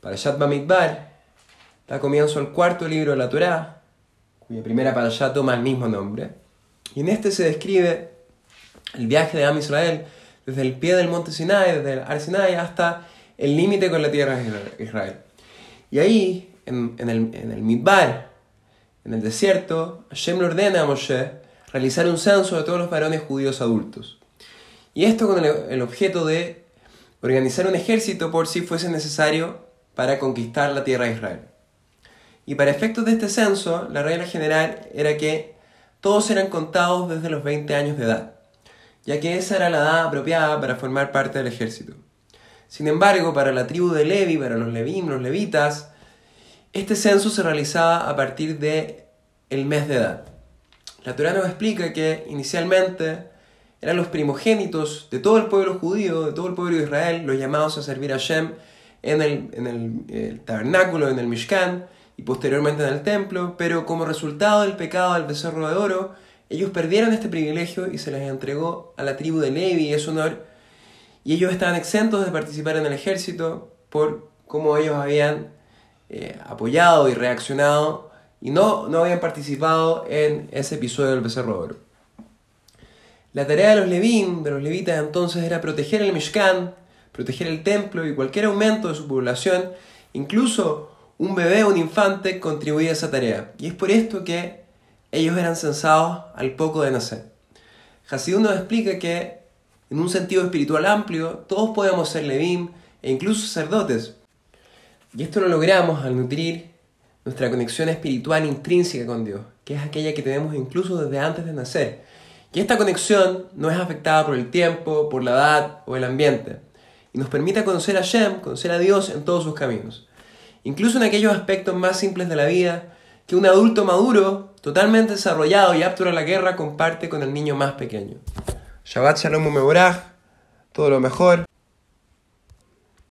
Parashat Bamidbar, da comienzo al cuarto libro de la Torá, cuya primera parashat toma el mismo nombre. Y en este se describe el viaje de Am Israel desde el pie del monte Sinai, desde el Ar Sinai, hasta el límite con la tierra de Israel. Y ahí, en, el, en Midbar, en el desierto, Hashem le ordena a Moshe realizar un censo de todos los varones judíos adultos. Y esto con el, objeto de organizar un ejército por si fuese necesario para conquistar la tierra de Israel. Y para efectos de este censo, la regla general era que todos eran contados desde los 20 años de edad, ya que esa era la edad apropiada para formar parte del ejército. Sin embargo, para la tribu de Levi, para los Levim, los levitas, este censo se realizaba a partir de el mes de edad. La Torah nos explica que inicialmente eran los primogénitos de todo el pueblo judío, de todo el pueblo de Israel, los llamados a servir a Shem en el, tabernáculo, en el Mishkan y posteriormente en el templo, pero como resultado del pecado del becerro de oro, ellos perdieron este privilegio y se les entregó a la tribu de Levi y es honor, y ellos estaban exentos de participar en el ejército por cómo ellos habían eh, apoyado y reaccionado y no, no habían participado en ese episodio del becerro de oro. La tarea de los levín, de los levitas entonces, era proteger el Mishkan, proteger el templo y cualquier aumento de su población, incluso un bebé o un infante contribuía a esa tarea. Y es por esto que ellos eran censados al poco de nacer. Hasidú nos explica que, en un sentido espiritual amplio, todos podemos ser levín e incluso sacerdotes. Y esto lo logramos al nutrir nuestra conexión espiritual intrínseca con Dios, que es aquella que tenemos incluso desde antes de nacer y esta conexión no es afectada por el tiempo, por la edad o el ambiente, y nos permite conocer a Shem, conocer a Dios en todos sus caminos, incluso en aquellos aspectos más simples de la vida que un adulto maduro, totalmente desarrollado y apto a la guerra, comparte con el niño más pequeño. Shabbat Shalom Mevorach, todo lo mejor.